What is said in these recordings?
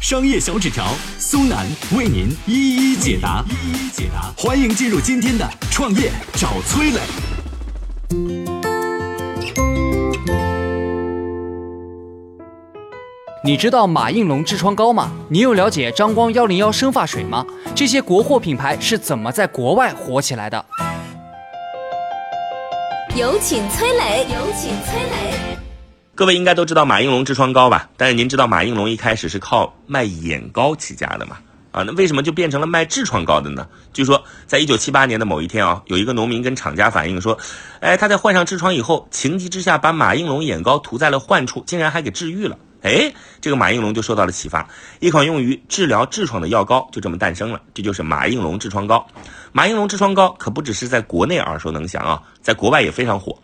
商业小纸条苏南为您一一解答，一一解答。欢迎进入今天的创业找崔磊。你知道马应龙痔疮膏吗？你有了解张光幺零幺生发水吗？这些国货品牌是怎么在国外火起来的？有请崔磊，有请崔磊。各位应该都知道马应龙痔疮膏吧？但是您知道马应龙一开始是靠卖眼膏起家的吗？啊，那为什么就变成了卖痔疮膏的呢？据说在一九七八年的某一天啊，有一个农民跟厂家反映说，哎，他在患上痔疮以后，情急之下把马应龙眼膏涂在了患处，竟然还给治愈了。哎，这个马应龙就受到了启发，一款用于治疗痔疮的药膏就这么诞生了，这就是马应龙痔疮膏。马应龙痔疮膏可不只是在国内耳熟能详啊，在国外也非常火。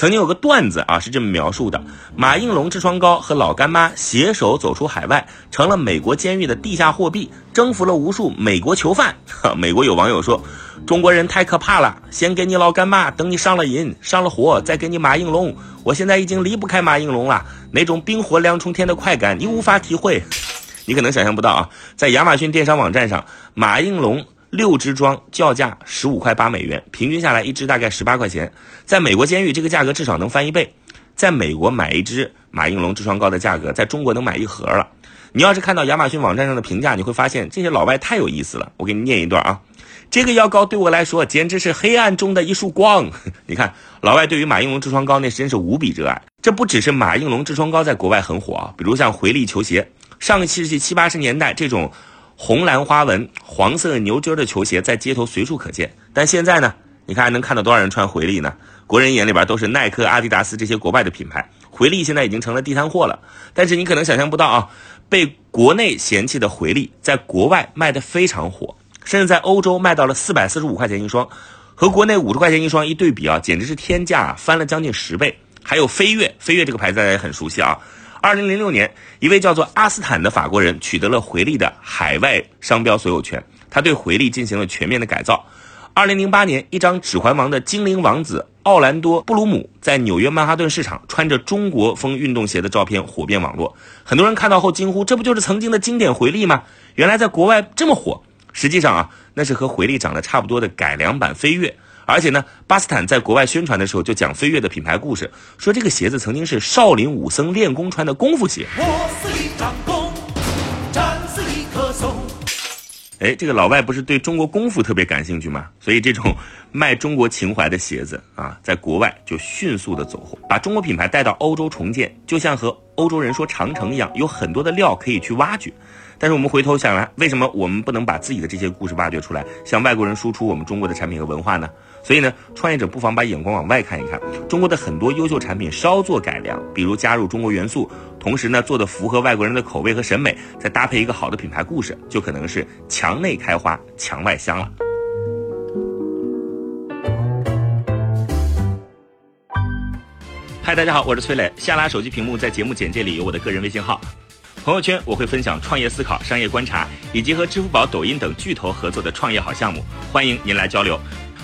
曾经有个段子啊，是这么描述的：马应龙痔疮膏和老干妈携手走出海外，成了美国监狱的地下货币，征服了无数美国囚犯。哈 美国有网友说：“中国人太可怕了，先给你老干妈，等你上了瘾、上了火，再给你马应龙。我现在已经离不开马应龙了，那种冰火两重天的快感，你无法体会。你可能想象不到啊，在亚马逊电商网站上，马应龙。”六支装叫价十五块八美元，平均下来一支大概十八块钱。在美国监狱，这个价格至少能翻一倍。在美国买一支马应龙痔疮膏的价格，在中国能买一盒了。你要是看到亚马逊网站上的评价，你会发现这些老外太有意思了。我给你念一段啊，这个药膏对我来说简直是黑暗中的一束光。你看，老外对于马应龙痔疮膏那真是无比热爱。这不只是马应龙痔疮膏在国外很火啊，比如像回力球鞋，上个世纪七八十年代这种。红蓝花纹、黄色牛筋的球鞋在街头随处可见，但现在呢？你看还能看到多少人穿回力呢？国人眼里边都是耐克、阿迪达斯这些国外的品牌，回力现在已经成了地摊货了。但是你可能想象不到啊，被国内嫌弃的回力，在国外卖的非常火，甚至在欧洲卖到了四百四十五块钱一双，和国内五十块钱一双一对比啊，简直是天价，翻了将近十倍。还有飞跃，飞跃这个牌子大家也很熟悉啊。二零零六年，一位叫做阿斯坦的法国人取得了回力的海外商标所有权，他对回力进行了全面的改造。二零零八年，一张《指环王》的精灵王子奥兰多·布鲁姆在纽约曼哈顿市场穿着中国风运动鞋的照片火遍网络，很多人看到后惊呼：“这不就是曾经的经典回力吗？原来在国外这么火！”实际上啊，那是和回力长得差不多的改良版飞跃。而且呢，巴斯坦在国外宣传的时候就讲飞跃的品牌故事，说这个鞋子曾经是少林武僧练功穿的功夫鞋。哎，这个老外不是对中国功夫特别感兴趣吗？所以这种卖中国情怀的鞋子啊，在国外就迅速的走红，把中国品牌带到欧洲重建，就像和欧洲人说长城一样，有很多的料可以去挖掘。但是我们回头想来，为什么我们不能把自己的这些故事挖掘出来，向外国人输出我们中国的产品和文化呢？所以呢，创业者不妨把眼光往外看一看，中国的很多优秀产品稍作改良，比如加入中国元素，同时呢做的符合外国人的口味和审美，再搭配一个好的品牌故事，就可能是墙内开花墙外香了。嗨，大家好，我是崔磊。下拉手机屏幕，在节目简介里有我的个人微信号。朋友圈我会分享创业思考、商业观察，以及和支付宝、抖音等巨头合作的创业好项目，欢迎您来交流。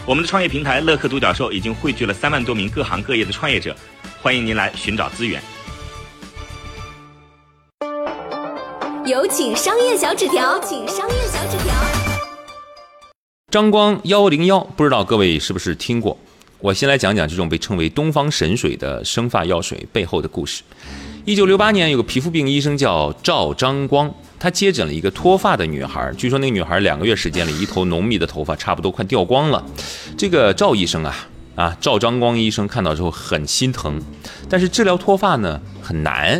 我们的创业平台乐客独角兽已经汇聚了三万多名各行各业的创业者，欢迎您来寻找资源。有请商业小纸条，请商业小纸条。张光幺零幺，不知道各位是不是听过？我先来讲讲这种被称为东方神水的生发药水背后的故事。一九六八年，有个皮肤病医生叫赵张光。他接诊了一个脱发的女孩，据说那个女孩两个月时间里，一头浓密的头发差不多快掉光了。这个赵医生啊，啊赵张光医生看到之后很心疼，但是治疗脱发呢很难，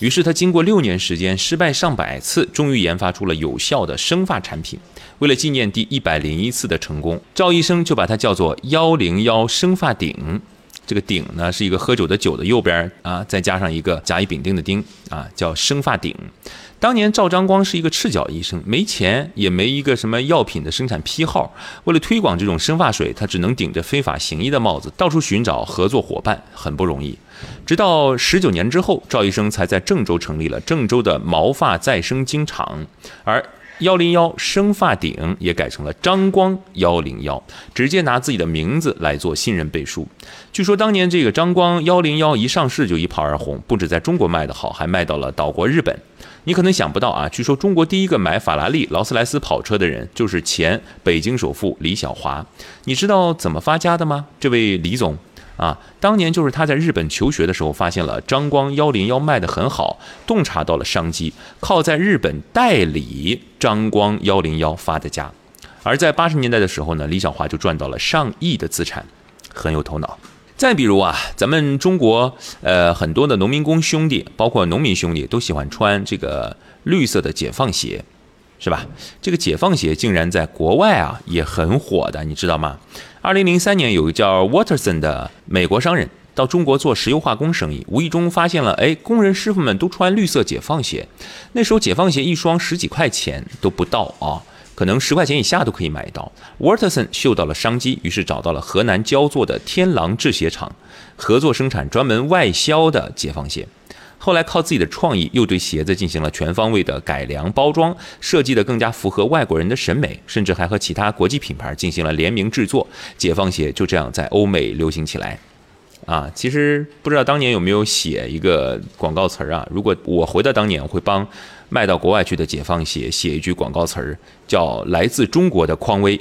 于是他经过六年时间，失败上百次，终于研发出了有效的生发产品。为了纪念第一百零一次的成功，赵医生就把它叫做幺零幺生发顶。这个鼎呢是一个喝酒的酒的右边啊，再加上一个甲乙丙丁的丁啊，叫生发鼎。当年赵章光是一个赤脚医生，没钱也没一个什么药品的生产批号，为了推广这种生发水，他只能顶着非法行医的帽子，到处寻找合作伙伴，很不容易。直到十九年之后，赵医生才在郑州成立了郑州的毛发再生精厂，而。幺零幺生发顶也改成了张光幺零幺，直接拿自己的名字来做信任背书。据说当年这个张光幺零幺一上市就一炮而红，不止在中国卖得好，还卖到了岛国日本。你可能想不到啊，据说中国第一个买法拉利、劳斯莱斯跑车的人就是前北京首富李小华。你知道怎么发家的吗？这位李总。啊，当年就是他在日本求学的时候，发现了张光幺零幺卖得很好，洞察到了商机，靠在日本代理张光幺零幺发的家。而在八十年代的时候呢，李小华就赚到了上亿的资产，很有头脑。再比如啊，咱们中国呃很多的农民工兄弟，包括农民兄弟，都喜欢穿这个绿色的解放鞋。是吧？这个解放鞋竟然在国外啊也很火的，你知道吗？二零零三年，有个叫 Waterson 的美国商人到中国做石油化工生意，无意中发现了，哎，工人师傅们都穿绿色解放鞋。那时候解放鞋一双十几块钱都不到啊，可能十块钱以下都可以买到。Waterson 嗅到了商机，于是找到了河南焦作的天狼制鞋厂，合作生产专门外销的解放鞋。后来靠自己的创意，又对鞋子进行了全方位的改良包装，设计的更加符合外国人的审美，甚至还和其他国际品牌进行了联名制作。解放鞋就这样在欧美流行起来。啊，其实不知道当年有没有写一个广告词儿啊？如果我回到当年，我会帮。卖到国外去的解放鞋，写一句广告词儿，叫“来自中国的匡威”，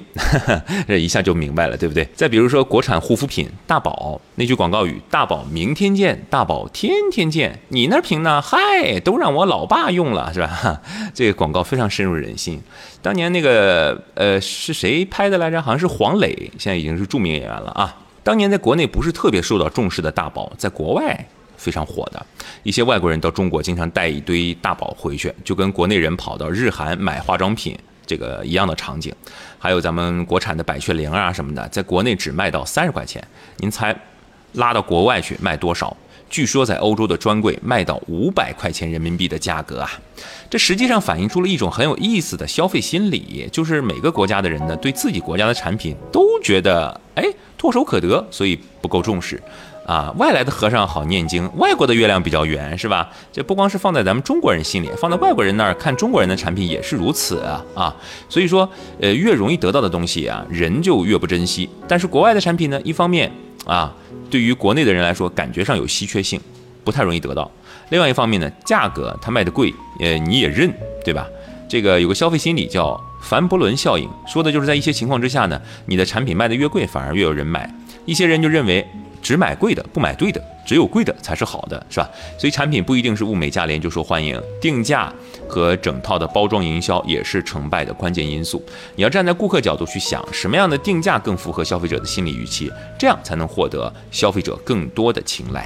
这一下就明白了，对不对？再比如说国产护肤品大宝那句广告语：“大宝明天见，大宝天天见。”你那瓶呢？嗨，都让我老爸用了，是吧？这个广告非常深入人心。当年那个呃是谁拍的来着？好像是黄磊，现在已经是著名演员了啊。当年在国内不是特别受到重视的大宝，在国外。非常火的一些外国人到中国，经常带一堆大宝回去，就跟国内人跑到日韩买化妆品这个一样的场景。还有咱们国产的百雀羚啊什么的，在国内只卖到三十块钱，您猜拉到国外去卖多少？据说在欧洲的专柜卖到五百块钱人民币的价格啊！这实际上反映出了一种很有意思的消费心理，就是每个国家的人呢，对自己国家的产品都觉得哎唾手可得，所以不够重视。啊，外来的和尚好念经，外国的月亮比较圆，是吧？这不光是放在咱们中国人心里，放在外国人那儿看中国人的产品也是如此啊啊！所以说，呃，越容易得到的东西啊，人就越不珍惜。但是国外的产品呢，一方面啊，对于国内的人来说，感觉上有稀缺性，不太容易得到；另外一方面呢，价格它卖的贵，呃，你也认，对吧？这个有个消费心理叫凡伯伦效应，说的就是在一些情况之下呢，你的产品卖的越贵，反而越有人买。一些人就认为。只买贵的，不买对的，只有贵的才是好的，是吧？所以产品不一定是物美价廉就受欢迎，定价和整套的包装营销也是成败的关键因素。你要站在顾客角度去想，什么样的定价更符合消费者的心理预期，这样才能获得消费者更多的青睐。